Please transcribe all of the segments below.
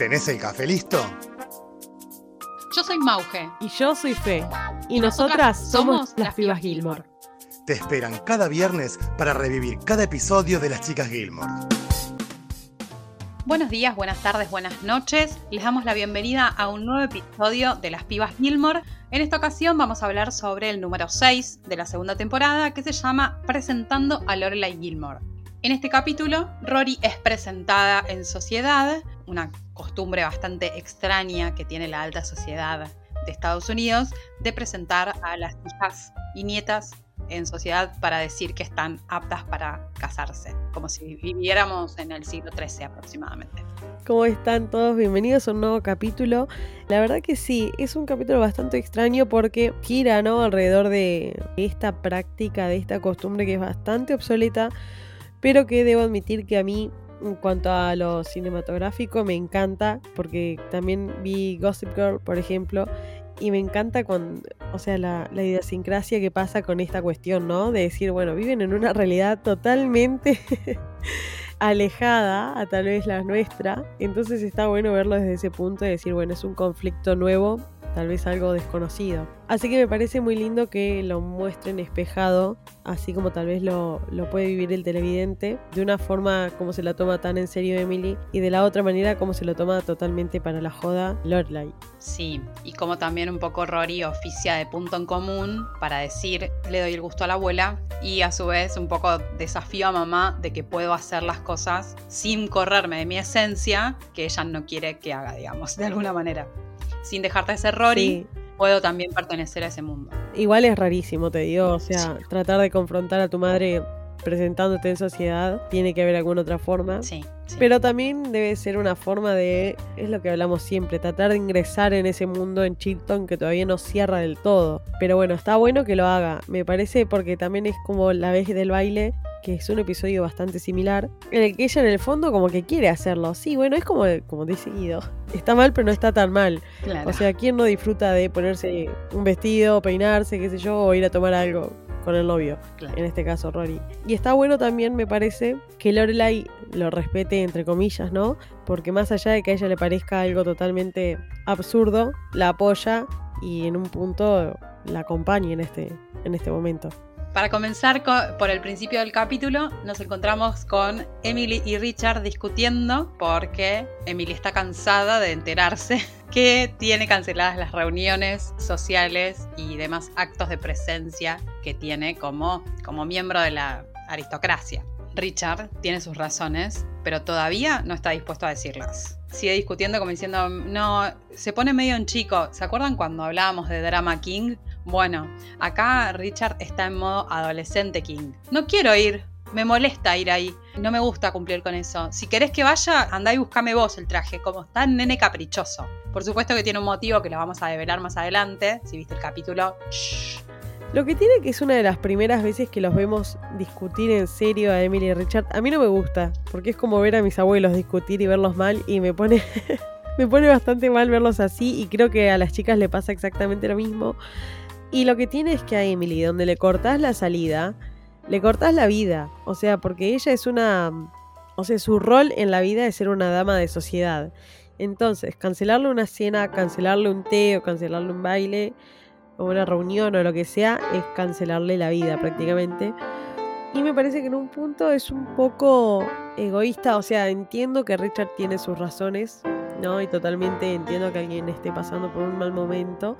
¿Tenés el café listo? Yo soy Mauge. Y yo soy Fe. Y, nosotras, somos, las pibas Gilmore. Te esperan cada viernes para revivir cada episodio de Las Chicas Gilmore. Buenos días, buenas tardes, buenas noches. Les damos la bienvenida a un nuevo episodio de Las Pibas Gilmore. En esta ocasión vamos a hablar sobre el número 6 de la segunda temporada que se llama Presentando a Lorelai Gilmore. En este capítulo, Rory es presentada en sociedad, una costumbre bastante extraña que tiene la alta sociedad de Estados Unidos, de presentar a las hijas y nietas en sociedad para decir que están aptas para casarse, como si viviéramos en el siglo XIII aproximadamente. ¿Cómo están todos? Bienvenidos a un nuevo capítulo. La verdad que sí, es un capítulo bastante extraño porque gira ¿no? alrededor de esta práctica, de esta costumbre que es bastante obsoleta pero que debo admitir que a mí en cuanto a lo cinematográfico me encanta porque también vi Gossip Girl por ejemplo y me encanta con, o sea, la, la, idiosincrasia que pasa con esta cuestión, ¿no? De decir, bueno, viven en una realidad totalmente alejada a tal vez la nuestra. Entonces está bueno verlo desde ese punto y decir, bueno, es un conflicto nuevo tal vez algo desconocido. Así que me parece muy lindo que lo muestren espejado, así como tal vez lo, lo, puede vivir el televidente, de una forma como se la toma tan en serio Emily y de la otra manera como se lo toma totalmente para la joda Lorelai. Sí, y como también un poco Rory oficia de punto en común para decir le doy el gusto a la abuela y a su vez un poco desafío a mamá de que puedo hacer las cosas sin correrme de mi esencia que ella no quiere que haga, digamos, de alguna manera sin dejarte de ser Rory, puedo también pertenecer a ese mundo. Igual es rarísimo, te digo, o sea, tratar de confrontar a tu madre presentándote en sociedad, tiene que haber alguna otra forma. Sí, Pero también debe ser una forma de, es lo que hablamos siempre, tratar de ingresar en ese mundo en Chilton que todavía no cierra del todo. Pero bueno, está bueno que lo haga, me parece porque también es como la vez del baile que es un episodio bastante similar, en el que ella en el fondo como que quiere hacerlo. Sí, bueno, es como, como de seguido. Está mal, pero no está tan mal. O sea, ¿quién no disfruta de ponerse un vestido, peinarse, qué sé yo, o ir a tomar algo con el novio? En este caso, Rory. Y está bueno también, me parece, que Lorelai lo respete, entre comillas, ¿no? Porque más allá de que a ella le parezca algo totalmente absurdo, la apoya y en un punto la acompaña en este, en este momento. Para comenzar por el principio del capítulo, nos encontramos con Emily y Richard discutiendo porque Emily está cansada de enterarse que tiene canceladas las reuniones sociales y demás actos de presencia que tiene como, como miembro de la aristocracia. Richard tiene sus razones, pero todavía no está dispuesto a decirlas. Sigue discutiendo como diciendo, no, se pone medio en chico. ¿Se acuerdan cuando hablábamos de Drama King? Bueno, acá Richard está en modo adolescente King. No quiero ir, me molesta ir ahí. No me gusta cumplir con eso. Si querés que vaya, andá y buscame vos el traje, como está nene caprichoso. Por supuesto que tiene un motivo que lo vamos a develar más adelante. Si viste el capítulo. Lo que tiene que es una de las primeras veces que los vemos discutir en serio a Emily y Richard. A mí no me gusta, porque es como ver a mis abuelos discutir y verlos mal y me pone me pone bastante mal verlos así y creo que a las chicas le pasa exactamente lo mismo. Y lo que tiene es que a Emily, donde le cortás la salida, le cortás la vida. O sea, porque ella es una. O sea, su rol en la vida es ser una dama de sociedad. Entonces, cancelarle una cena, cancelarle un té o cancelarle un baile o una reunión o lo que sea, es cancelarle la vida prácticamente. Y me parece que en un punto es un poco egoísta. O sea, entiendo que Richard tiene sus razones, ¿no? Y totalmente entiendo que alguien esté pasando por un mal momento.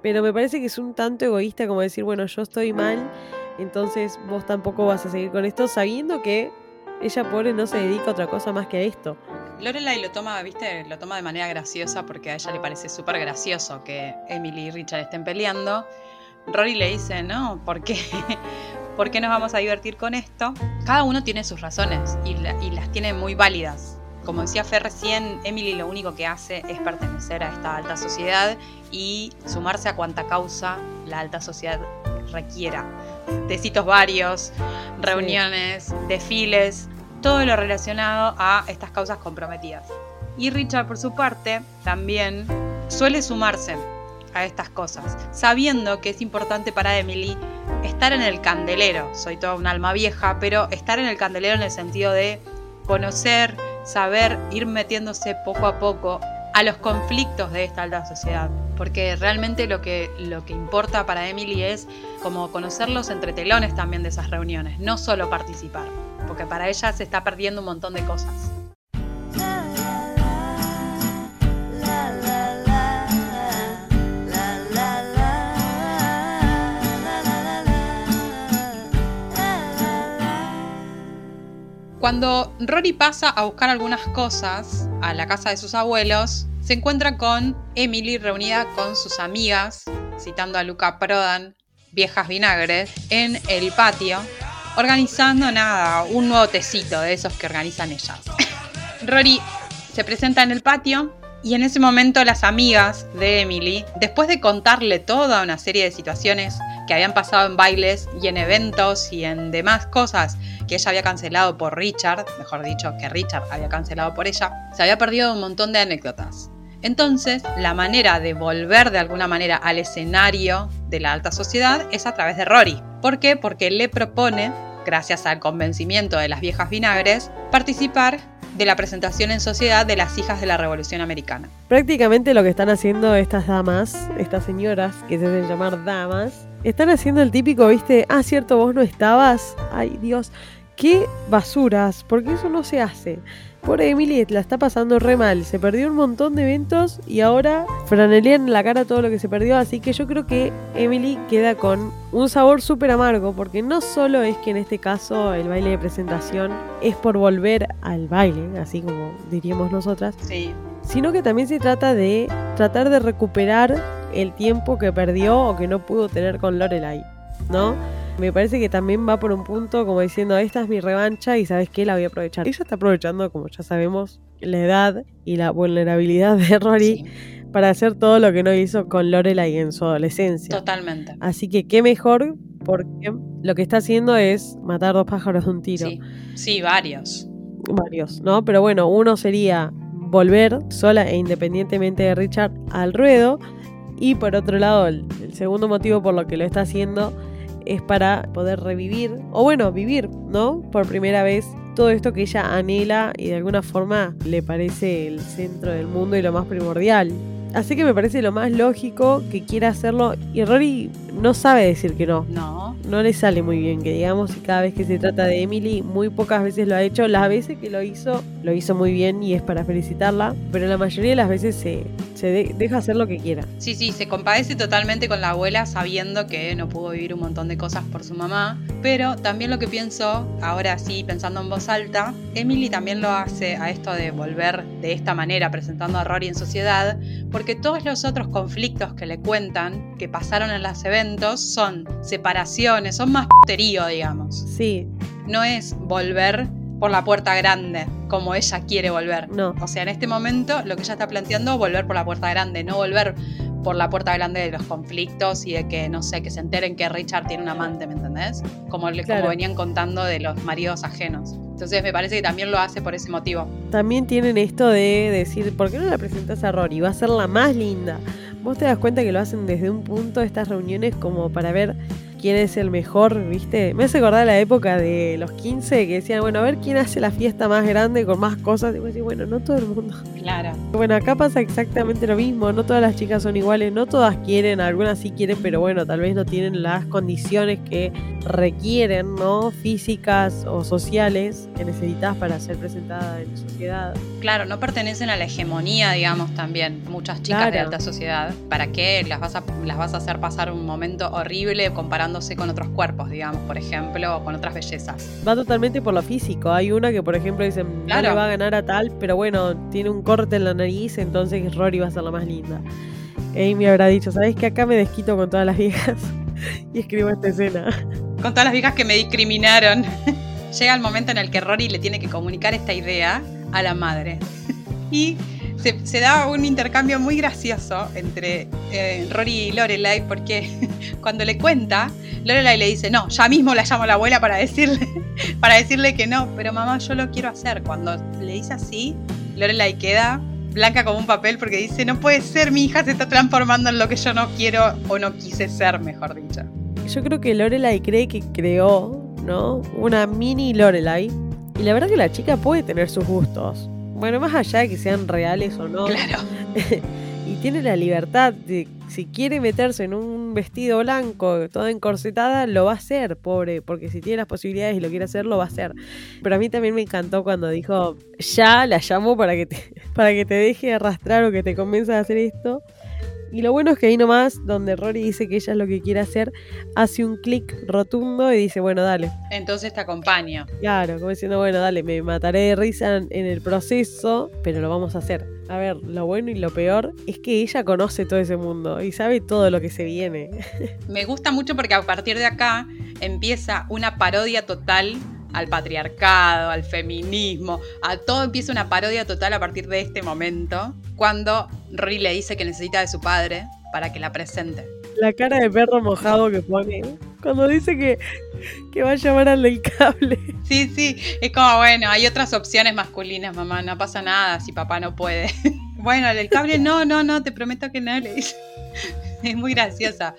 Pero me parece que es un tanto egoísta como decir, bueno, yo estoy mal, entonces vos tampoco vas a seguir con esto, sabiendo que ella pobre no se dedica a otra cosa más que a esto. Lorelai lo toma, viste, lo toma de manera graciosa porque a ella le parece súper gracioso que Emily y Richard estén peleando. Rory le dice, no, ¿por qué? ¿Por qué nos vamos a divertir con esto? Cada uno tiene sus razones y, y las tiene muy válidas. Como decía Fer recién, Emily lo único que hace es pertenecer a esta alta sociedad y sumarse a cuanta causa la alta sociedad requiera. Tecitos varios, reuniones, desfiles, todo lo relacionado a estas causas comprometidas. Y Richard, por su parte, también suele sumarse a estas cosas, sabiendo que es importante para Emily estar en el candelero. Soy toda un alma vieja, pero estar en el candelero en el sentido de conocer saber ir metiéndose poco a poco a los conflictos de esta alta sociedad, porque realmente lo que, lo que importa para Emily es como conocer los entretelones también de esas reuniones, no solo participar, porque para ella se está perdiendo un montón de cosas. Cuando Rory pasa a buscar algunas cosas a la casa de sus abuelos, se encuentra con Emily reunida con sus amigas, citando a Luca Prodan, viejas vinagres, en el patio, organizando nada, un nuevo tecito de esos que organizan ellas. Rory se presenta en el patio y en ese momento las amigas de Emily, después de contarle toda una serie de situaciones que habían pasado en bailes y en eventos y en demás cosas que ella había cancelado por Richard, mejor dicho, que Richard había cancelado por ella, se había perdido un montón de anécdotas. Entonces, la manera de volver de alguna manera al escenario de la alta sociedad es a través de Rory. ¿Por qué? Porque le propone, gracias al convencimiento de las viejas vinagres, participar de la presentación en sociedad de las hijas de la Revolución Americana. Prácticamente lo que están haciendo estas damas, estas señoras que se hacen llamar damas, están haciendo el típico, viste, ah, cierto, vos no estabas. Ay, Dios, qué basuras, porque eso no se hace. Por Emily la está pasando re mal, se perdió un montón de eventos y ahora franelea en la cara todo lo que se perdió, así que yo creo que Emily queda con un sabor súper amargo, porque no solo es que en este caso el baile de presentación es por volver al baile, así como diríamos nosotras, Sí, sino que también se trata de tratar de recuperar el tiempo que perdió o que no pudo tener con Lorelai, ¿no? Me parece que también va por un punto como diciendo, esta es mi revancha y sabes qué, la voy a aprovechar. Ella está aprovechando, como ya sabemos, la edad y la vulnerabilidad de Rory sí, para hacer todo lo que no hizo con Lorelai en su adolescencia. totalmente. Así que qué mejor porque lo que está haciendo es matar dos pájaros de un tiro. Sí, sí, varios. varios, ¿no? Pero bueno, uno sería volver sola e independientemente de Richard al ruedo. Y por otro lado, el, el segundo motivo por lo que lo está haciendo es para poder revivir, o bueno, vivir, ¿no? Por primera vez todo esto que ella anhela y de alguna forma le parece el centro del mundo y lo más primordial. Así que me parece lo más lógico que quiera hacerlo. Y Rory no sabe decir que no. No, No le sale muy bien, que digamos, y cada vez que se trata de Emily, muy pocas veces lo ha hecho. Las veces que lo hizo, lo hizo muy bien y es para felicitarla. Pero la mayoría de las veces se, se de- deja hacer lo que quiera. Sí, sí, se compadece totalmente con la abuela sabiendo que no pudo vivir un montón de cosas por su mamá. Pero también lo que pienso, ahora sí, pensando en voz alta, Emily también lo hace a esto de volver de esta manera, presentando a Rory en sociedad, porque todos los otros conflictos que le cuentan, que pasaron en los eventos, son separaciones, son más puterío, digamos. Sí, No es volver por la puerta grande, como ella quiere volver. no. O sea, en este momento lo que ella está planteando es volver por la puerta grande, no volver por la puerta grande de los conflictos y de que, no sé, que se enteren que Richard tiene un amante, ¿me entendés? Como, le- como Claro. venían contando de los maridos ajenos. Entonces me parece que también lo hace por ese motivo. También tienen esto de decir, ¿por qué no la presentas a Rory? Va a ser la más linda. Vos te das cuenta que lo hacen desde un punto estas reuniones como para ver quién es el mejor, ¿viste? Me hace acordar la época de los 15 que decían, bueno, a ver quién hace la fiesta más grande con más cosas. Y vos decís, bueno, no todo el mundo. Claro. Bueno, acá pasa exactamente lo mismo. No todas las chicas son iguales, no todas quieren, algunas sí quieren, pero bueno, tal vez no tienen las condiciones que requieren, ¿no? Físicas o sociales que necesitas para ser presentada en sociedad. Claro, no pertenecen a la hegemonía, digamos, también. Muchas chicas de alta sociedad. ¿Para qué las vas, a, las vas a hacer pasar un momento horrible comparándose con otros cuerpos, digamos, por ejemplo, o con otras bellezas? Va totalmente por lo físico. Hay una que, por ejemplo, dicen, no Claro. le va a ganar a tal, pero bueno, tiene un corte en la nariz, entonces Rory va a ser la más linda. Amy habrá dicho, ¿sabes que acá me desquito con todas las viejas? y escribo esta escena. Con todas las viejas que me discriminaron. Llega el momento en el que Rory le tiene que comunicar esta idea a la madre. y se, da un intercambio muy gracioso entre eh, Rory y Lorelai porque cuando le cuenta, Lorelai le dice, no, ya mismo la llamo a la abuela para decirle, para decirle que no, pero mamá, yo lo quiero hacer. Cuando le dice así, Lorelai queda blanca como un papel porque dice, no puede ser, mi hija se está transformando en lo que yo no quiero o no quise ser, mejor dicho. Yo creo que Lorelai cree que creó, ¿no? Una mini Lorelai. Y la verdad que la chica puede tener sus gustos. Bueno, más allá de que sean reales o no, Claro. y tiene la libertad de, si quiere meterse en un vestido blanco, toda encorsetada, lo va a hacer, pobre, porque si tiene las posibilidades y lo quiere hacer, lo va a hacer. Pero a mí también me encantó cuando dijo, ya la llamo para que te, para que te deje arrastrar o que te convenza de hacer esto. Y lo bueno es que ahí nomás, donde Rory dice que ella es lo que quiere hacer, hace un clic rotundo y dice, bueno, dale. Entonces te acompaño. Claro, como diciendo, bueno, dale, me mataré de risa en en el proceso, pero lo vamos a hacer. A ver, lo bueno y lo peor es que ella conoce todo ese mundo y sabe todo lo que se viene. Me gusta mucho porque a partir de acá empieza una parodia total al patriarcado, al feminismo, a todo empieza una parodia total a partir de este momento, cuando Rory le dice que necesita de su padre para que la presente. La cara de perro mojado que pone cuando dice que, que va a llamar al del cable. Sí, sí, es como, bueno, hay otras opciones masculinas, mamá, no pasa nada si papá no puede. bueno, el del cable, no, no, no, te prometo que no, le dice. Es muy graciosa.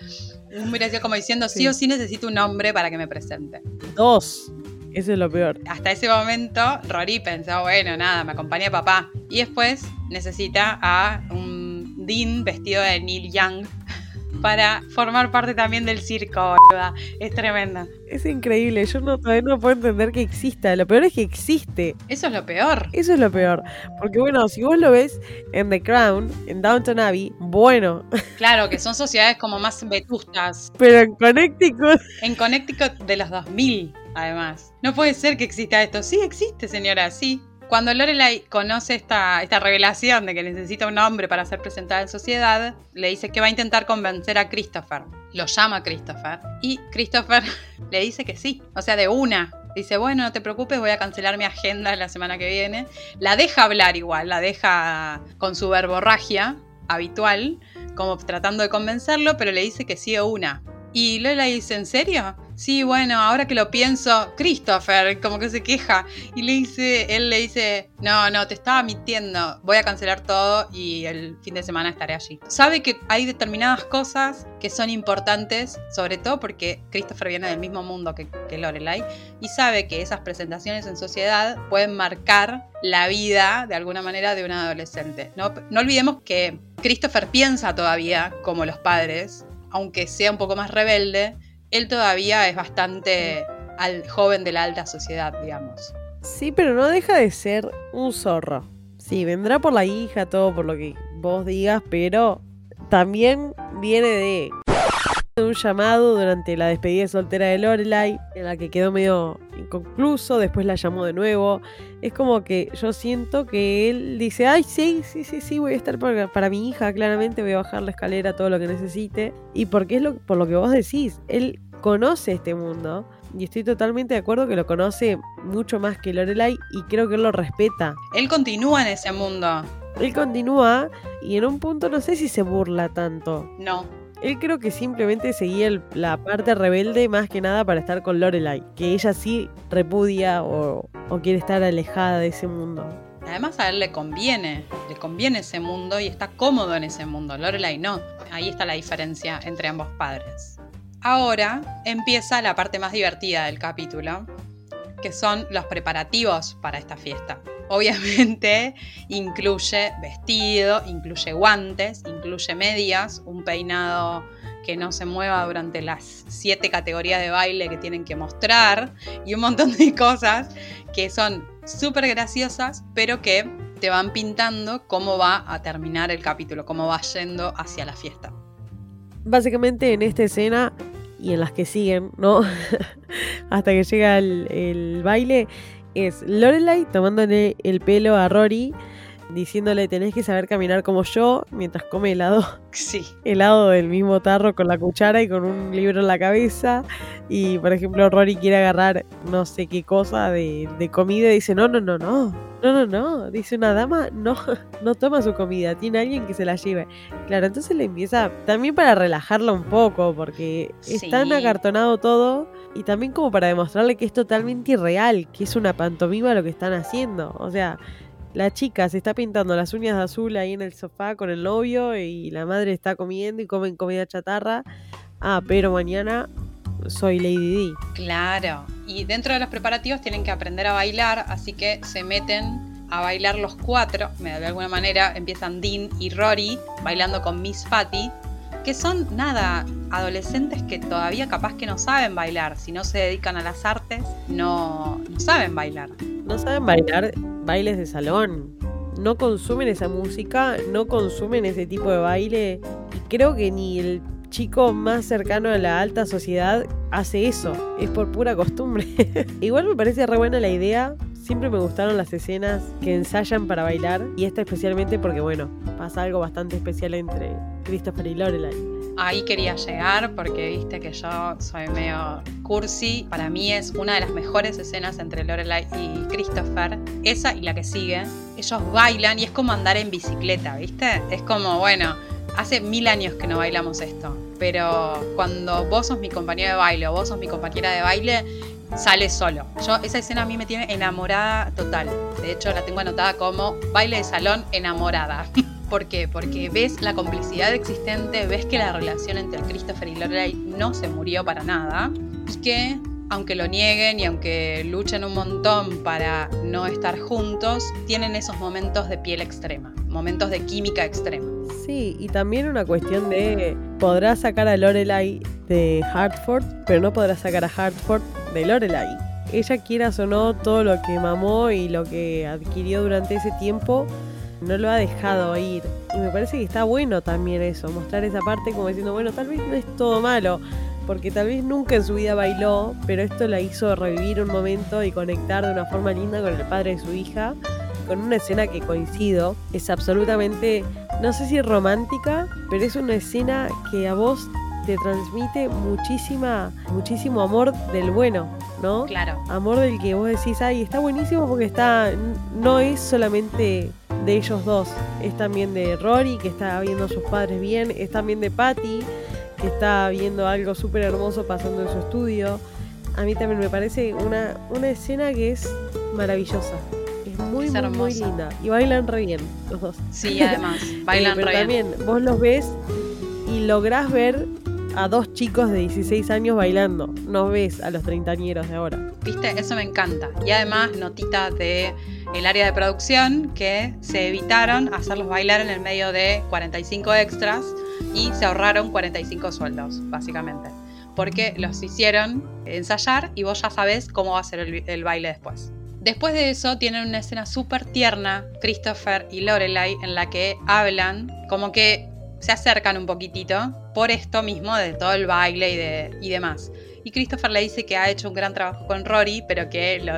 Es muy graciosa, como diciendo, sí, Sí. o sí necesito un hombre para que me presente. Dos. Eso es lo peor. Hasta ese momento, Rory pensó, bueno, nada, me acompaña papá. Y después necesita a un Dean vestido de Neil Young para formar parte también del circo, boluda. Es tremenda. Es increíble. Yo no, todavía no puedo entender que exista. Lo peor es que existe. Eso es lo peor. Eso es lo peor. Porque bueno, si vos lo ves en The Crown, en Downton Abbey, bueno. Claro, que son sociedades como más vetustas. Pero en Connecticut En Connecticut de los 2000, además. No puede ser que exista esto. Sí existe, señora, sí. Cuando Lorelai conoce esta, esta revelación de que necesita un hombre para ser presentada en sociedad, le dice que va a intentar convencer a Christopher. Lo llama Christopher. Y Christopher le dice que sí. O sea, de una. Dice, bueno, no te preocupes, voy a cancelar mi agenda la semana que viene. La deja hablar igual, la deja con su verborragia habitual, como tratando de convencerlo, pero le dice que sí de una. Y Lola dice, ¿en serio? Sí, bueno, ahora que lo pienso, Christopher, como que se queja. Y le dice, él le dice, no, no, te estaba mintiendo, voy a cancelar todo y el fin de semana estaré allí. Sabe que hay determinadas cosas que son importantes, sobre todo porque Christopher viene del mismo mundo que, Lorelai, y sabe que esas presentaciones en sociedad pueden marcar la vida, de alguna manera, de un adolescente. No, no olvidemos que Christopher piensa todavía como los padres, aunque sea un poco más rebelde, él todavía es bastante al joven de la alta sociedad, digamos. Sí, pero no deja de ser un zorro. Sí, vendrá por la hija, todo por lo que vos digas, pero también viene de un llamado durante la despedida soltera de Lorelai, en la que quedó medio inconcluso, después la llamó de nuevo. Es como que yo siento que él dice, ay, sí, sí, sí, sí, voy a estar para, para mi hija, claramente voy a bajar la escalera, todo lo que necesite. Y porque es lo, por lo que vos decís, él conoce este mundo. Y estoy totalmente de acuerdo que lo conoce mucho más que Lorelai y creo que él lo respeta. Él continúa en ese mundo. Él continúa y en un punto no sé si se burla tanto. No, Él creo que simplemente seguía el- la parte rebelde más que nada para estar con Lorelai, que ella sí repudia o, o quiere estar alejada de ese mundo. Además a él le conviene, le conviene ese mundo y está cómodo en ese mundo. Lorelai no. Ahí está la diferencia entre ambos padres. Ahora empieza la parte más divertida del capítulo, que son los preparativos para esta fiesta. Obviamente incluye vestido, incluye guantes, incluye medias, un peinado que no se mueva durante las siete categorías de baile que tienen que mostrar y un montón de cosas que son súper graciosas, pero que te van pintando cómo va a terminar el capítulo, cómo va yendo hacia la fiesta. Básicamente en esta escena y en las que siguen, ¿no? Hasta que llega el, baile, es Lorelai tomándole el pelo a Rory, diciéndole tenés que saber caminar como yo, mientras come helado, Sí, helado del mismo tarro con la cuchara y con un libro en la cabeza. Y por ejemplo, Rory quiere agarrar no sé qué cosa de, de comida y dice, no, no, no, no. No, no, no. Dice una dama, no, no toma su comida. Tiene alguien que se la lleve. Claro, entonces le empieza también para relajarla un poco, porque es Sí. tan acartonado todo. Y también como para demostrarle que es totalmente irreal, que es una pantomima lo que están haciendo. O sea, la chica se está pintando las uñas de azul ahí en el sofá con el novio y la madre está comiendo y comen comida chatarra. Ah, pero mañana soy Lady D. claro. Y dentro de los preparativos tienen que aprender a bailar, así que se meten a bailar los cuatro, de alguna manera empiezan Dean y Rory bailando con Miss Fatty, que son nada, adolescentes que todavía capaz que no saben bailar, si no se dedican a las artes, no, no saben bailar. No saben bailar bailes de salón, no consumen esa música, no consumen ese tipo de baile. Y creo que ni el chico más cercano a la alta sociedad hace eso, es por pura costumbre. Igual me parece re buena la idea, siempre me gustaron las escenas que ensayan para bailar. Y esta especialmente porque bueno, pasa algo bastante especial entre Christopher y Lorelai. Ahí quería llegar porque viste que yo soy medio cursi. Para mí es una de las mejores escenas entre Lorelai y Christopher. Esa y la que sigue. Ellos bailan y es como andar en bicicleta, ¿viste? Es como, bueno, hace mil años que no bailamos esto, pero cuando vos sos mi compañero de baile o vos sos mi compañera de baile, sale solo. Yo, esa escena a mí me tiene enamorada total. De hecho, la tengo anotada como baile de salón enamorada. ¿Por qué? Porque ves la complicidad existente, ves que la relación entre Christopher y Lorelai no se murió para nada y que aunque lo nieguen y aunque luchen un montón para no estar juntos, tienen esos momentos de piel extrema, momentos de química extrema. Sí, y también una cuestión de podrá sacar a Lorelai de Hartford, pero no podrá sacar a Hartford de Lorelai. Ella quieras o no, todo lo que mamó y lo que adquirió durante ese tiempo, no lo ha dejado ir. Y me parece que está bueno también eso, mostrar esa parte como diciendo, bueno, tal vez no es todo malo porque tal vez nunca en su vida bailó, pero esto la hizo revivir un momento y conectar de una forma linda con el padre de su hija, con una escena que coincido, es absolutamente, no sé si romántica, pero es una escena que a vos te transmite muchísima, muchísimo amor del bueno, ¿no? Claro. Amor del que vos decís, ay, está buenísimo porque está, no es solamente de ellos dos, es también de Rory, que está viendo a sus padres bien, es también de Patty, que está viendo algo súper hermoso pasando en su estudio. A mí también me parece una, una escena que es maravillosa. Es muy, muy, muy, linda. Y bailan re bien los dos. Sí, además, bailan eh, pero también vos los ves y lográs ver a dos chicos de 16 años bailando. No ves a los treintañeros de ahora. Viste, eso me encanta. Y además, notita de el área de producción que se evitaron hacerlos bailar en el medio de 45 extras y se ahorraron 45 sueldos, básicamente. Porque los hicieron ensayar y vos ya sabés cómo va a ser el, baile después. Después de eso tienen una escena súper tierna, Christopher y Lorelai, en la que hablan, como que se acercan un poquitito por esto mismo de todo el baile y, de, y demás. Y Christopher le dice que ha hecho un gran trabajo con Rory, pero que lo,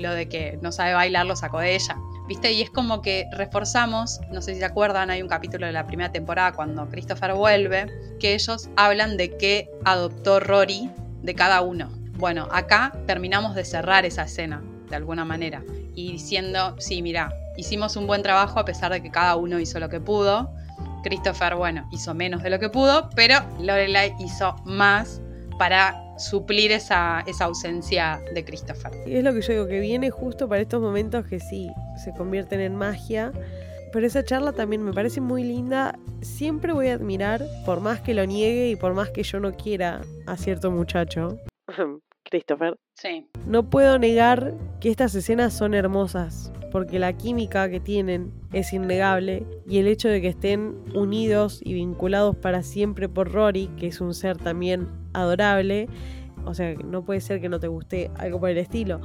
lo de que no sabe bailar lo sacó de ella. ¿Viste? Y es como que reforzamos, no sé si se acuerdan, hay un capítulo de la primera temporada cuando Christopher vuelve, que ellos hablan de qué adoptó Rory de cada uno. Bueno, acá terminamos de cerrar esa escena, de alguna manera, y diciendo, sí, mira, hicimos un buen trabajo a pesar de que cada uno hizo lo que pudo. Christopher, bueno, hizo menos de lo que pudo, pero Lorelai hizo más para suplir esa, esa ausencia de Christopher. Y es lo que yo digo, que viene justo para estos momentos que sí, se convierten en magia. Pero esa charla también me parece muy linda. Siempre voy a admirar, por más que lo niegue y por más que yo no quiera a cierto muchacho, Christopher. Sí. No puedo negar que estas escenas son hermosas, porque la química que tienen es innegable y el hecho de que estén unidos y vinculados para siempre por Rory, que es un ser también adorable, o sea, no puede ser que no te guste algo por el estilo.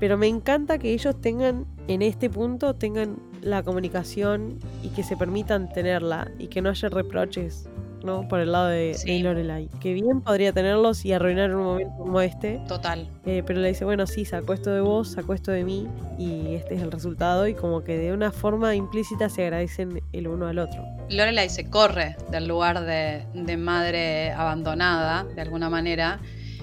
Pero me encanta que ellos tengan, en este punto, tengan la comunicación y que se permitan tenerla y que no haya reproches ¿no? Por el lado de, Lorelai. Que bien podría tenerlos y arruinar un momento como este. Total. Eh, pero le dice, bueno, sí, sacó esto de vos, sacó esto de mí y este es el resultado. Y como que de una forma implícita se agradecen el uno al otro. Lorelai se corre del lugar de, de madre abandonada, de alguna manera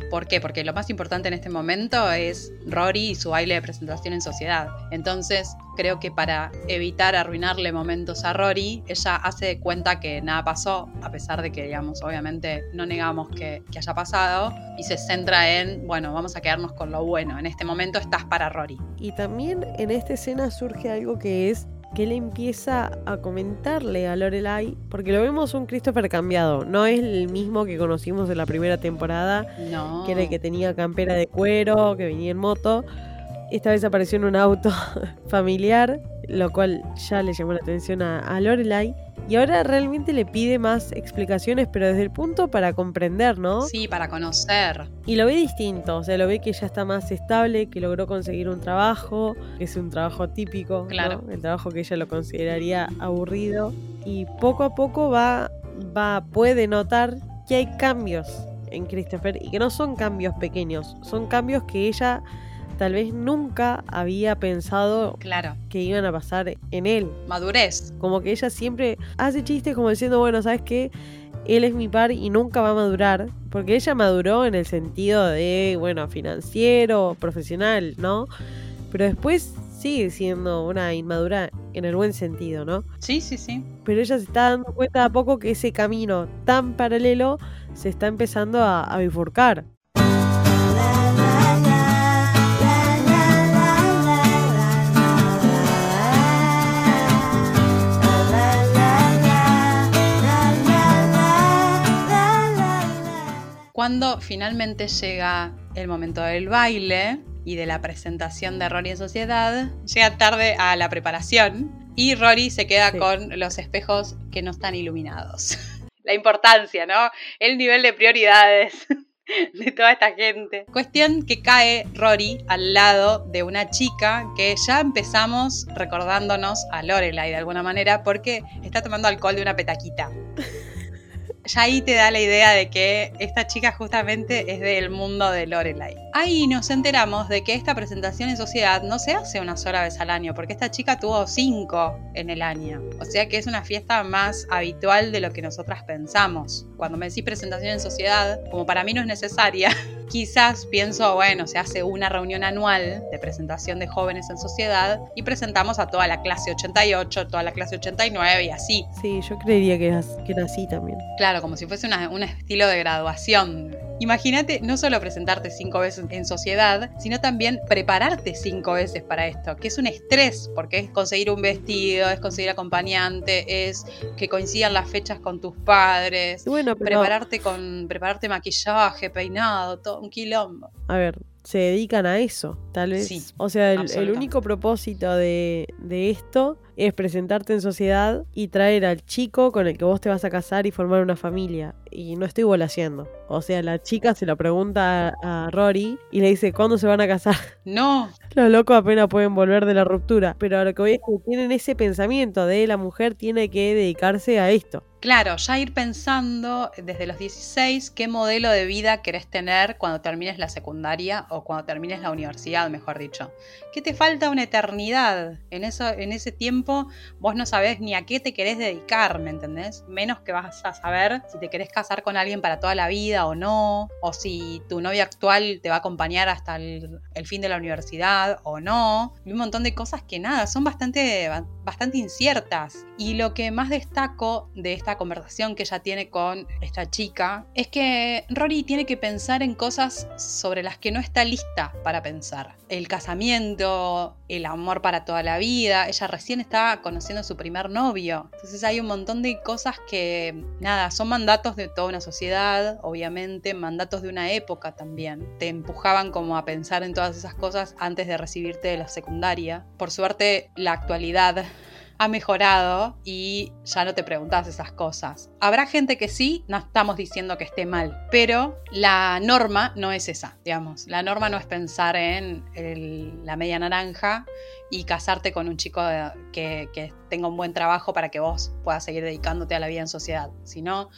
¿Por qué? Porque lo más importante en este momento es Rory y su baile de presentación en sociedad. Entonces, creo que para evitar arruinarle momentos a Rory, ella hace de cuenta que nada pasó, a pesar de que, digamos, obviamente no negamos que, que haya pasado, y se centra en, bueno, vamos a quedarnos con lo bueno. En este momento estás para Rory. Y también en esta escena surge algo que es que él empieza a comentarle a Lorelai, porque lo vemos un Christopher cambiado, no es el mismo que conocimos en la primera temporada, no. que era el que tenía campera de cuero, que venía en moto. Esta vez apareció en un auto familiar, lo cual ya le llamó la atención a, a Lorelai. Y ahora realmente le pide más explicaciones, pero desde el punto para comprender, ¿no? Sí, para conocer. Y lo ve distinto, o sea, lo ve que ya está más estable, que logró conseguir un trabajo, que es un trabajo típico, ¿no? Claro. el trabajo que ella lo consideraría aburrido. Y poco a poco va, va, puede notar que hay cambios en Christopher y que no son cambios pequeños, son cambios que ella tal vez nunca había pensado Claro. que iban a pasar en él. Madurez. Como que ella siempre hace chistes como diciendo, bueno, ¿sabes qué? Él es mi par y nunca va a madurar. Porque ella maduró en el sentido de, bueno, financiero, profesional, ¿no? Pero después sigue siendo una inmadura en el buen sentido, ¿no? Sí, sí, sí. Pero ella se está dando cuenta de a poco que ese camino tan paralelo se está empezando a, a bifurcar. Cuando finalmente llega el momento del baile y de la presentación de Rory en sociedad, llega tarde a la preparación y Rory se queda Sí. con los espejos que no están iluminados. La importancia, ¿no? El nivel de prioridades de toda esta gente. Cuestión que cae Rory al lado de una chica que ya empezamos recordándonos a Lorelai de alguna manera porque está tomando alcohol de una petaquita. Ya ahí te da la idea de que esta chica justamente es del mundo de Lorelai. Ahí nos enteramos de que esta presentación en sociedad no se hace una sola vez al año, porque esta chica tuvo cinco en el año. O sea que es una fiesta más habitual de lo que nosotras pensamos. Cuando me decís presentación en sociedad, como para mí no es necesaria, quizás pienso, bueno, se hace una reunión anual de presentación de jóvenes en sociedad y presentamos a toda la clase 88, toda la clase 89 y así. Sí, yo creería que era, que era así también. Claro, como si fuese una- un estilo de graduación. Imagínate no solo presentarte cinco veces en sociedad, sino también prepararte cinco veces para esto, que es un estrés, porque es conseguir un vestido, es conseguir acompañante, es que coincidan las fechas con tus padres, Y bueno, pero prepararte con prepararte maquillaje, peinado, todo un quilombo. a ver, se dedican a eso, tal vez. Sí, o sea, el, el único propósito de, de esto es presentarte en sociedad y traer al chico con el que vos te vas a casar y formar una familia. Y no estoy volaseando. O sea, la chica se lo pregunta a, a Rory y le dice, ¿cuándo se van a casar? No, Los locos apenas pueden volver de la ruptura. Pero a lo que voy es que tienen ese pensamiento de la mujer tiene que dedicarse a esto. Claro, ya ir pensando desde los 16 qué modelo de vida querés tener cuando termines la secundaria o cuando termines la universidad, mejor dicho. Que te falta una eternidad. En, eso, en ese tiempo vos no sabés ni a qué te querés dedicar, ¿me entendés? Menos que vas a saber si te querés casar con alguien para toda la vida o no, o si tu novia actual te va a acompañar hasta el, fin de la universidad o no. Un montón de cosas que nada, son bastante, bastante inciertas. Y lo que más destaco de esta conversación que ella tiene con esta chica es que Rory tiene que pensar en cosas sobre las que no está lista para pensar. El casamiento, el amor para toda la vida. Ella recién está conociendo a su primer novio. Entonces hay un montón de cosas que, nada, son mandatos de toda una sociedad, obviamente, mandatos de una época también. Te empujaban como a pensar en todas esas cosas antes de recibirte de la secundaria. Por suerte, la actualidad ha mejorado y ya no te preguntas esas cosas. Habrá gente que sí, no estamos diciendo que esté mal, pero la norma no es esa, digamos. La norma no es pensar en la media naranja y casarte con un chico que, que tenga un buen trabajo para que vos puedas seguir dedicándote a la vida en sociedad, sino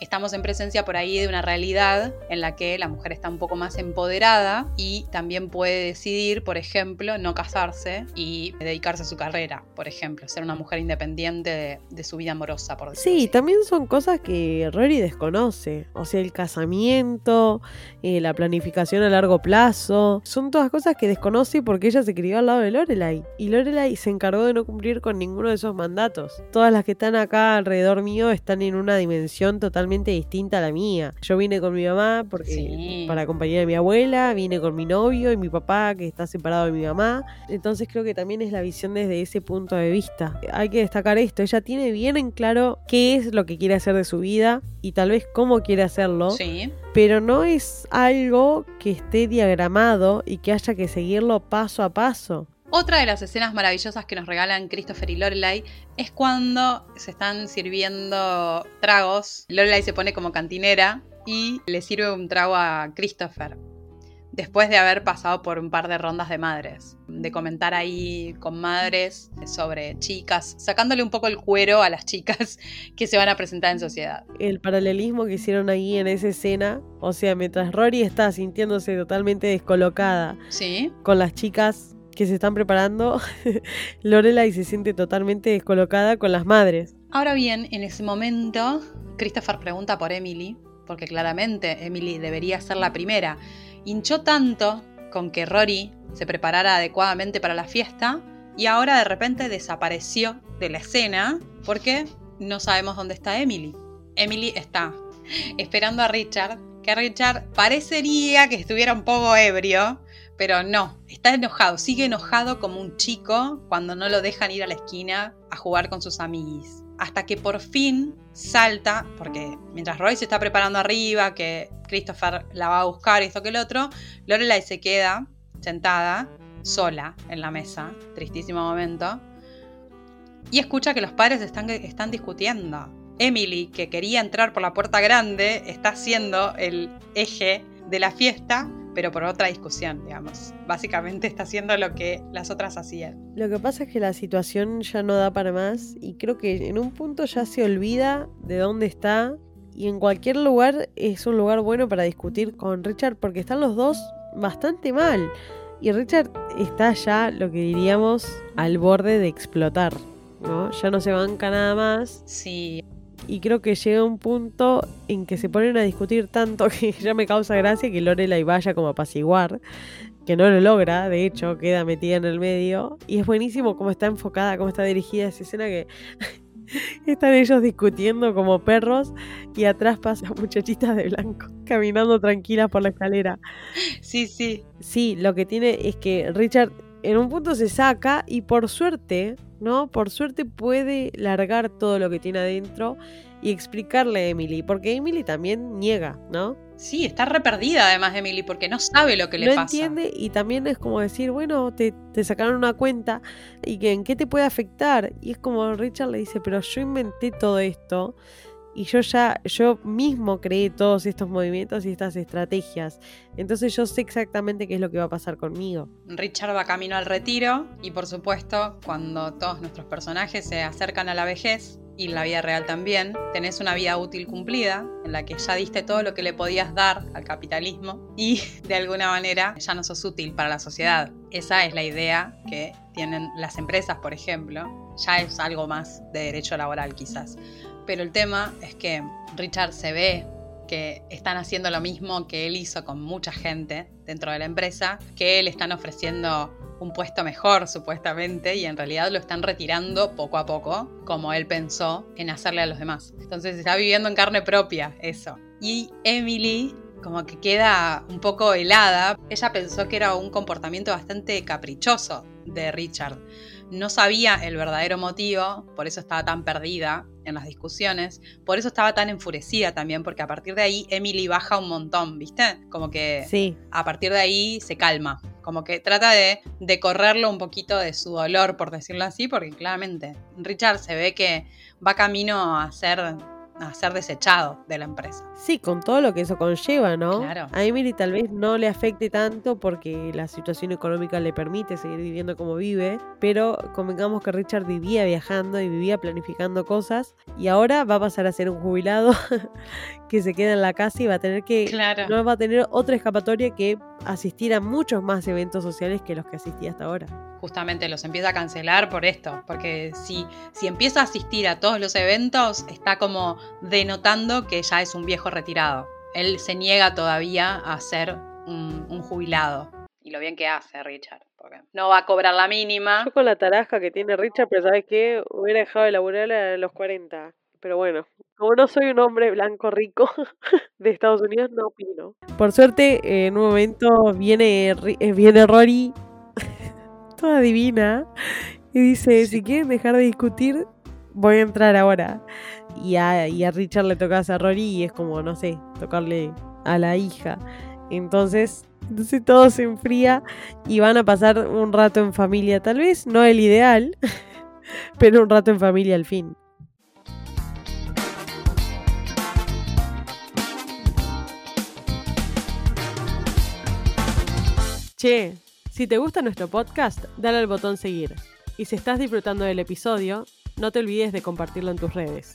estamos en presencia por ahí de una realidad en la que la mujer está un poco más empoderada y también puede decidir, por ejemplo, no casarse y dedicarse a su carrera, por ejemplo, ser una mujer independiente de, de su vida amorosa, por decirlo Sí, así. también son cosas que Rory desconoce. O sea, el casamiento, eh, la planificación a largo plazo. Son todas cosas que desconoce porque ella se crió al lado de Lorelai. Y Lorelai se encargó de no cumplir con ninguno de esos mandatos. Todas las que están acá alrededor mío están en una dimensión totalmente distinta a la mía. Yo vine con mi mamá porque Sí. para acompañar a mi abuela, vine con mi novio y mi papá que está separado de mi mamá. Entonces creo que también es la visión desde ese punto de vista. Hay que destacar esto, ella tiene bien en claro qué es lo que quiere hacer de su vida y tal vez cómo quiere hacerlo Sí. pero no es algo que esté diagramado y que haya que seguirlo paso a paso. Otra de las escenas maravillosas que nos regalan Christopher y Lorelai es cuando se están sirviendo tragos. Lorelai se pone como cantinera y le sirve un trago a Christopher. Después de haber pasado por un par de rondas de madres, de comentar ahí con madres sobre chicas, sacándole un poco el cuero a las chicas que se van a presentar en sociedad. El paralelismo que hicieron ahí en esa escena, o sea, mientras Rory está sintiéndose totalmente descolocada ¿Sí? con las chicas que se están preparando, Lorelai se siente totalmente descolocada con las madres. Ahora bien, en ese momento, Christopher pregunta por Emily, porque claramente Emily debería ser la primera. Hinchó tanto con que Rory se preparara adecuadamente para la fiesta y ahora de repente desapareció de la escena porque no sabemos dónde está Emily. Emily está esperando a Richard, que Richard parecería que estuviera un poco ebrio, pero no, está enojado, sigue enojado como un chico cuando no lo dejan ir a la esquina a jugar con sus amiguis. Hasta que por fin salta, porque mientras Roy se está preparando arriba, que Christopher la va a buscar y esto que el otro, Lorelai se queda sentada, sola, en la mesa, tristísimo momento, y escucha que los padres están, están discutiendo. Emily, que quería entrar por la puerta grande, está siendo el eje de la fiesta, pero por otra discusión, digamos. Básicamente está haciendo lo que las otras hacían. Lo que pasa es que la situación ya no da para más y creo que en un punto ya se olvida de dónde está y en cualquier lugar es un lugar bueno para discutir con Richard porque están los dos bastante mal y Richard está ya lo que diríamos al borde de explotar, ¿no? Ya no se banca nada más Sí, y creo que llega un punto en que se ponen a discutir tanto que ya me causa gracia que Lorelai vaya como a apaciguar, que no lo logra, de hecho, queda metida en el medio. Y es buenísimo cómo está enfocada, cómo está dirigida esa escena que están ellos discutiendo como perros y atrás pasa muchachitas de blanco caminando tranquilas por la escalera. sí, sí. Sí, lo que tiene es que Richard en un punto se saca y por suerte, ¿no? Por suerte puede largar todo lo que tiene adentro y explicarle a Emily, porque Emily también niega, ¿no? Sí, está re perdida además Emily porque no sabe lo que le no pasa. entiende y también es como decir, bueno, te, te sacaron una cuenta y que en qué te puede afectar. Y es como Richard le dice, pero yo inventé todo esto y yo ya, yo mismo creé todos estos movimientos y estas estrategias. Entonces yo sé exactamente qué es lo que va a pasar conmigo. Richard va camino al retiro y por supuesto cuando todos nuestros personajes se acercan a la vejez y la vida real también, tenés una vida útil cumplida en la que ya diste todo lo que le podías dar al capitalismo y de alguna manera ya no sos útil para la sociedad. Esa es la idea que tienen las empresas, por ejemplo. Ya es algo más de derecho laboral quizás. Pero el tema es que Richard se ve que están haciendo lo mismo que él hizo con mucha gente dentro de la empresa, que le están ofreciendo un puesto mejor supuestamente y en realidad lo están retirando poco a poco, como él pensó en hacerle a los demás. Entonces está viviendo en carne propia eso. Y Emily como que queda un poco helada. Ella pensó que era un comportamiento bastante caprichoso de Richard. No sabía el verdadero motivo, por eso estaba tan perdida en las discusiones, por eso estaba tan enfurecida también, porque a partir de ahí Emily baja un montón, ¿viste? Como que Sí, a partir de ahí se calma, como que trata de, de correrlo un poquito de su dolor, por decirlo así, porque claramente Richard se ve que va camino a ser, a ser desechado de la empresa. sí, con todo lo que eso conlleva, ¿no? Claro. A Emily tal vez no le afecte tanto porque la situación económica le permite seguir viviendo como vive, pero convengamos que Richard vivía viajando y vivía planificando cosas y ahora va a pasar a ser un jubilado que se queda en la casa y va a tener que Claro. no va a tener otra escapatoria que asistir a muchos más eventos sociales que los que asistía hasta ahora. justamente los empieza a cancelar por esto, porque si, si empieza a asistir a todos los eventos, está como denotando que ya es un viejo retirado. Él se niega todavía a ser un, un jubilado. Y lo bien que hace Richard, porque no va a cobrar la mínima. Yo con la taraja que tiene Richard, pero ¿sabes qué? Hubiera dejado de laburar a los 40. Pero bueno, como no soy un hombre blanco rico de Estados Unidos, no opino. Por suerte, eh, en un momento viene, eh, viene Rory, toda divina, y dice, si quieren dejar de discutir, voy a entrar ahora. Y a, Richard le tocas a Rory y es como, no sé, tocarle a la hija. Entonces, entonces todo se enfría y van a pasar un rato en familia. Tal vez no el ideal, pero un rato en familia al fin. Che, si te gusta nuestro podcast, dale al botón seguir. Y si estás disfrutando del episodio, no te olvides de compartirlo en tus redes.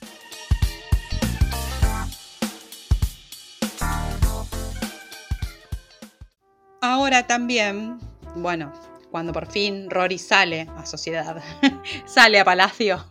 Ahora también, bueno, cuando por fin Rory sale a sociedad, sale a palacio,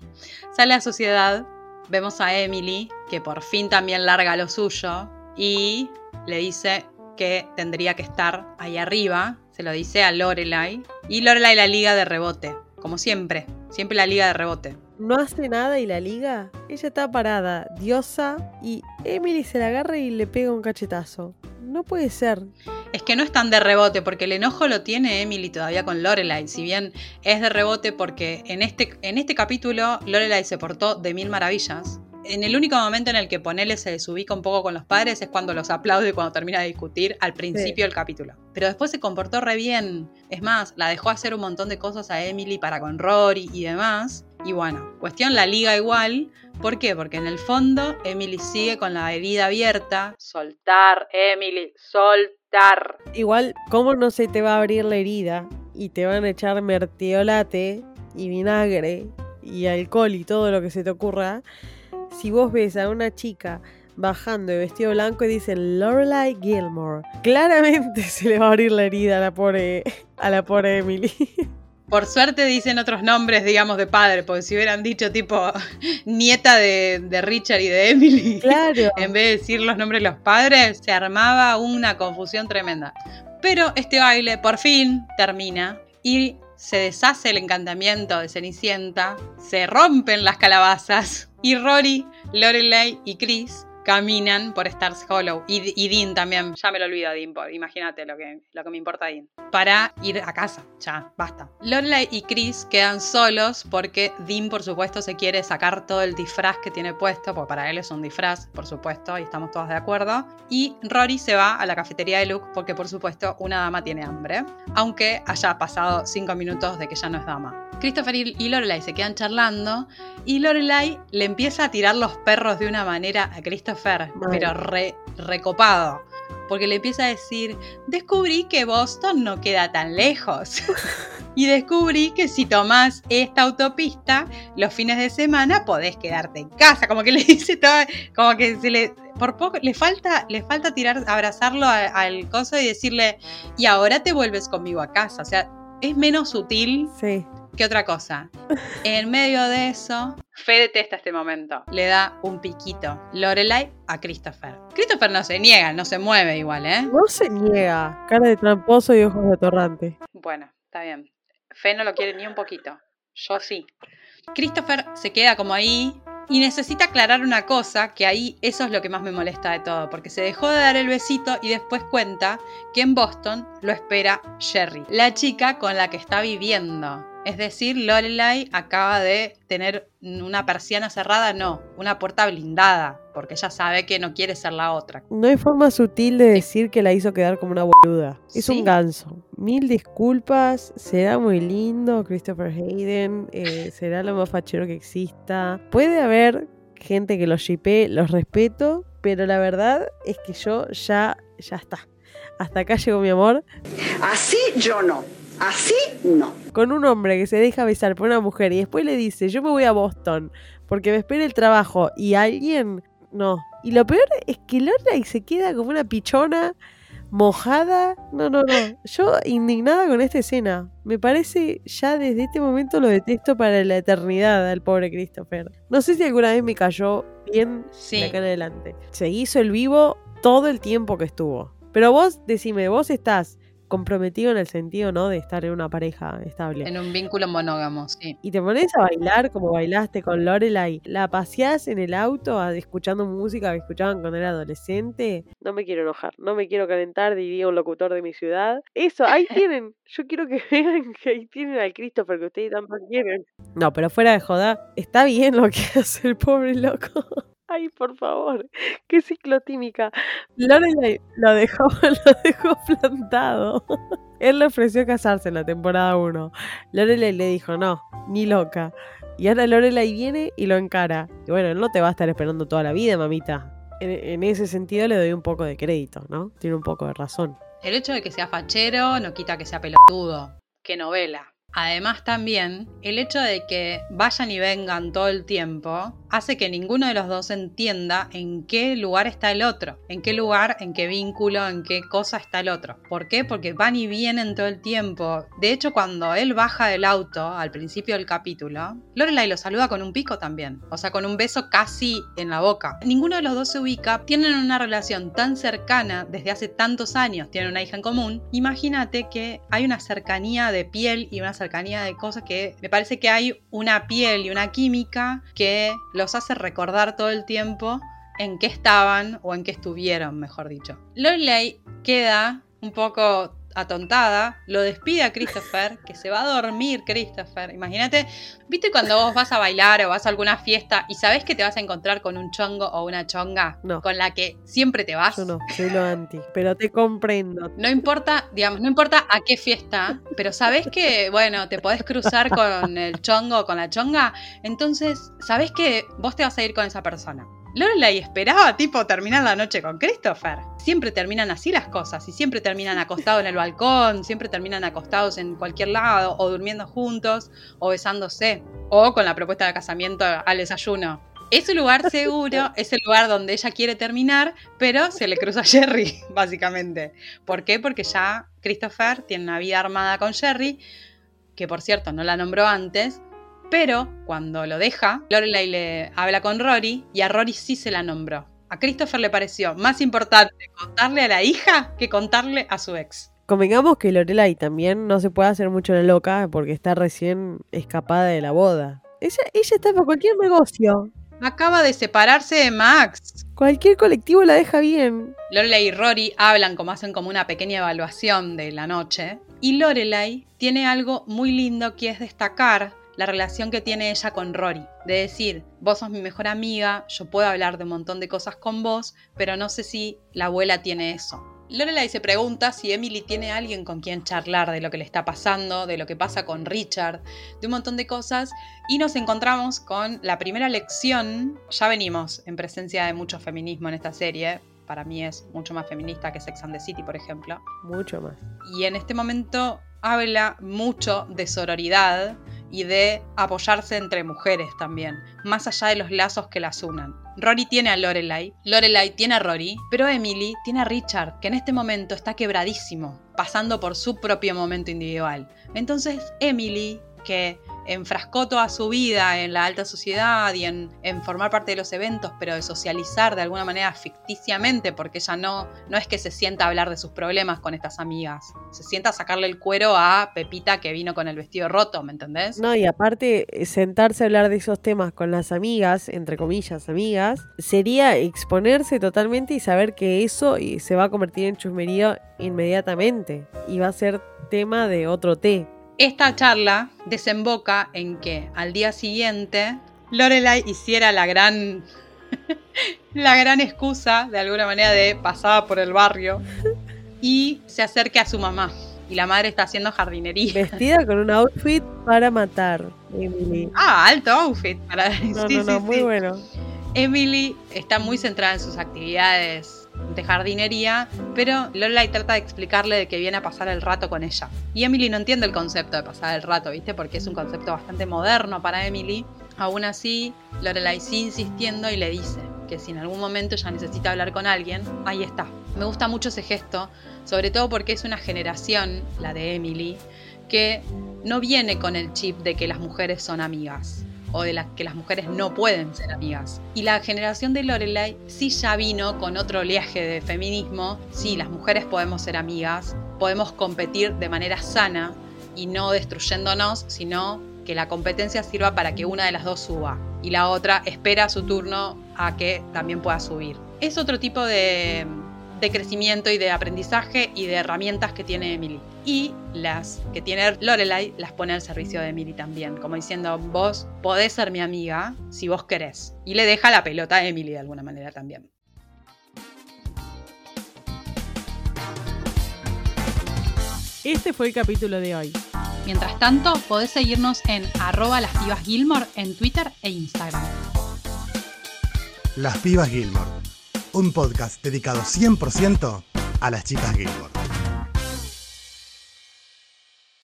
sale a sociedad, vemos a Emily que por fin también larga lo suyo y le dice que tendría que estar ahí arriba, se lo dice a Lorelai y Lorelai la liga de rebote, como siempre, siempre la liga de rebote. No hace nada y la liga, ella está parada, diosa, y Emily se la agarra y le pega un cachetazo. No puede ser. Es que no es tan de rebote, porque el enojo lo tiene Emily todavía con Lorelai. Si bien es de rebote porque en este, en este capítulo Lorelai se portó de mil maravillas. En el único momento en el que Ponele se desubica un poco con los padres es cuando los aplaude cuando termina de discutir al principio del capítulo. Pero después se comportó re bien. Es más, la dejó hacer un montón de cosas a Emily para con Rory y demás. Y bueno, cuestión la liga igual. ¿Por qué? Porque en el fondo Emily sigue con la herida abierta. Soltar, Emily, soltar. Igual, ¿cómo no se te va a abrir la herida y te van a echar mertiolate y vinagre y alcohol y todo lo que se te ocurra? Si vos ves a una chica bajando de vestido blanco y dicen Lorelai Gilmore, claramente se le va a abrir la herida a la pobre, a la pobre Emily. Por suerte dicen otros nombres, digamos, de padre, porque si hubieran dicho tipo nieta de, de Richard y de Emily, Claro. en vez de decir los nombres de los padres, se armaba una confusión tremenda. Pero este baile por fin termina y se deshace el encantamiento de Cenicienta, se rompen las calabazas y Rory, Lorelai y Chris caminan por Stars Hollow. Y, y Dean también, ya me lo olvido Dean, imagínate lo que, lo que me importa Dean. Para ir a casa, ya, basta. Lorelai y Chris quedan solos porque Dean, por supuesto, se quiere sacar todo el disfraz que tiene puesto, porque para él es un disfraz, por supuesto, y estamos todos de acuerdo. Y Rory se va a la cafetería de Luke porque, por supuesto, una dama tiene hambre, aunque haya pasado cinco minutos de que ya no es dama. Christopher y Lorelai se quedan charlando y Lorelai le empieza a tirar los perros de una manera a Christopher, Mal. pero re, recopado. Porque le empieza a decir, descubrí que Boston no queda tan lejos. y descubrí que si tomás esta autopista los fines de semana podés quedarte en casa. Como que le dice todo, como que se le... Por poco, le falta, le falta tirar, abrazarlo al coso y decirle, y ahora te vuelves conmigo a casa. O sea, es menos sutil Sí. ¿Qué otra cosa? En medio de eso, Fe detesta este momento. Le da un piquito Lorelai a Christopher. Christopher no se niega, no se mueve igual, ¿eh? No se niega. Cara de tramposo y ojos de torrante. Bueno, está bien. Fe no lo quiere ni un poquito. Yo sí. Christopher se queda como ahí y necesita aclarar una cosa, que ahí eso es lo que más me molesta de todo, porque se dejó de dar el besito y después cuenta que en Boston lo espera Sherry, la chica con la que está viviendo. Es decir, Lorelai acaba de tener una persiana cerrada, no, una puerta blindada, porque ella sabe que no quiere ser la otra. No hay forma sutil de decir que la hizo quedar como una boluda. Es Sí. un ganso. Mil disculpas. Será muy lindo Christopher Hayden. eh, será lo más fachero que exista. Puede haber gente que lo shipee, los respeto. Pero la verdad es que yo ya, ya está. Hasta acá llegó mi amor. Así yo no. Así no. Con un hombre que se deja besar por una mujer y después le dice, yo me voy a Boston porque me espera el trabajo y alguien... No. Y lo peor es que Lorelai se queda como una pichona mojada. No, no, no. Yo indignada con esta escena. Me parece ya desde este momento lo detesto para la eternidad al pobre Christopher. No sé si alguna vez me cayó bien Sí. de acá en adelante. Se hizo el vivo todo el tiempo que estuvo. Pero vos, decime, vos estás comprometido en el sentido, ¿no? De estar en una pareja estable. En un vínculo monógamo, sí. Y te pones a bailar como bailaste con Lorelai. La paseás en el auto a- escuchando música que escuchaban cuando era adolescente. No me quiero enojar, no me quiero calentar, diría un locutor de mi ciudad. Eso, ahí tienen. Yo quiero que vean que ahí tienen al Christopher que ustedes tanto quieren. No, pero fuera de joda, está bien lo que hace el pobre loco. Ay, por favor, qué ciclotímica. Lorelai lo dejó, lo dejó plantado. Él le ofreció casarse en la temporada 1. Lorelai le dijo, no, ni loca. Y ahora Lorelai viene y lo encara. Y bueno, él no te va a estar esperando toda la vida, mamita. En, en ese sentido le doy un poco de crédito, ¿no? Tiene un poco de razón. El hecho de que sea fachero no quita que sea pelotudo. Qué novela. Además también, el hecho de que vayan y vengan todo el tiempo hace que ninguno de los dos entienda en qué lugar está el otro, en qué lugar, en qué vínculo, en qué cosa está el otro. ¿Por qué? Porque van y vienen todo el tiempo. De hecho, cuando él baja del auto al principio del capítulo, Lorelai lo saluda con un pico también, o sea, con un beso casi en la boca. Ninguno de los dos se ubica, tienen una relación tan cercana desde hace tantos años, tienen una hija en común. Imagínate que hay una cercanía de piel y una cercanía de cosas que me parece que hay una piel y una química que los hace recordar todo el tiempo en qué estaban o en qué estuvieron, mejor dicho. Lorelai queda un poco atontada, lo despide a Christopher, que se va a dormir Christopher. Imagínate, ¿viste cuando vos vas a bailar o vas a alguna fiesta y sabés que te vas a encontrar con un chongo o una chonga No. con la que siempre te vas? Yo no, soy lo anti. Pero te comprendo. No importa, digamos, no importa a qué fiesta, pero sabes que, bueno, te podés cruzar con el chongo o con la chonga, entonces sabés que vos te vas a ir con esa persona. Lorelai esperaba, tipo, terminar la noche con Christopher. Siempre terminan así las cosas, y siempre terminan acostados en el balcón, siempre terminan acostados en cualquier lado, o durmiendo juntos, o besándose, o con la propuesta de casamiento al desayuno. Es un lugar seguro, es el lugar donde ella quiere terminar, pero se le cruza a Jerry, básicamente. ¿Por qué? Porque ya Christopher tiene una vida armada con Jerry, que por cierto no la nombró antes, pero cuando lo deja, Lorelai le habla con Rory y a Rory sí se la nombró. A Christopher le pareció más importante contarle a la hija que contarle a su ex. Convengamos que Lorelai también no se puede hacer mucho la loca porque está recién escapada de la boda. Ella, ella está para cualquier negocio. Acaba de separarse de Max. Cualquier colectivo la deja bien. Lorelai y Rory hablan como hacen como una pequeña evaluación de la noche. Y Lorelai tiene algo muy lindo que es destacar la relación que tiene ella con Rory. De decir, vos sos mi mejor amiga, yo puedo hablar de un montón de cosas con vos, pero no sé si la abuela tiene eso. Lorelai se pregunta si Emily tiene alguien con quien charlar de lo que le está pasando, de lo que pasa con Richard, de un montón de cosas, y nos encontramos con la primera lección. Ya venimos en presencia de mucho feminismo en esta serie, para mí es mucho más feminista que Sex and the City, por ejemplo. Mucho más. Y en este momento habla mucho de sororidad y de apoyarse entre mujeres también, más allá de los lazos que las unan. Rory tiene a Lorelai, Lorelai tiene a Rory, pero Emily tiene a Richard, que en este momento está quebradísimo, pasando por su propio momento individual. Entonces Emily, que enfrascó toda su vida en la alta sociedad y en, formar parte de los eventos, pero de socializar de alguna manera ficticiamente, porque ella no, no es que se sienta a hablar de sus problemas con estas amigas, se sienta a sacarle el cuero a Pepita que vino con el vestido roto, ¿me entendés? No, y aparte, sentarse a hablar de esos temas con las amigas, entre comillas, amigas, sería exponerse totalmente y saber que eso se va a convertir en chusmería inmediatamente y va a ser tema de otro té. Esta charla desemboca en que al día siguiente Lorelai hiciera la gran la gran excusa de alguna manera de pasada por el barrio y se acerque a su mamá y la madre está haciendo jardinería. Vestida con un outfit para matar, Emily. Ah, alto outfit. Para... No, sí, no, no, sí, muy sí. bueno. Emily está muy centrada en sus actividades de jardinería, pero Lorelai trata de explicarle de que viene a pasar el rato con ella. Y Emily no entiende el concepto de pasar el rato, ¿viste? Porque es un concepto bastante moderno para Emily. Aún así, Lorelai sigue insistiendo y le dice que si en algún momento ella necesita hablar con alguien, ahí está. Me gusta mucho ese gesto, sobre todo porque es una generación, la de Emily, que no viene con el chip de que las mujeres son amigas o de las que las mujeres no pueden ser amigas. Y la generación de Lorelai sí ya vino con otro oleaje de feminismo, sí, las mujeres podemos ser amigas, podemos competir de manera sana y no destruyéndonos, sino que la competencia sirva para que una de las dos suba y la otra espera su turno a que también pueda subir. Es otro tipo de, de crecimiento y de aprendizaje y de herramientas que tiene Emily. Y las que tiene Lorelai las pone al servicio de Emily también, como diciendo, vos podés ser mi amiga si vos querés. Y le deja la pelota a Emily de alguna manera también. Este fue el capítulo de hoy. Mientras tanto, podés seguirnos en arroba las pibas Gilmore en Twitter e Instagram. Las Pibas Gilmore, un podcast dedicado 100% a las chicas Gilmore.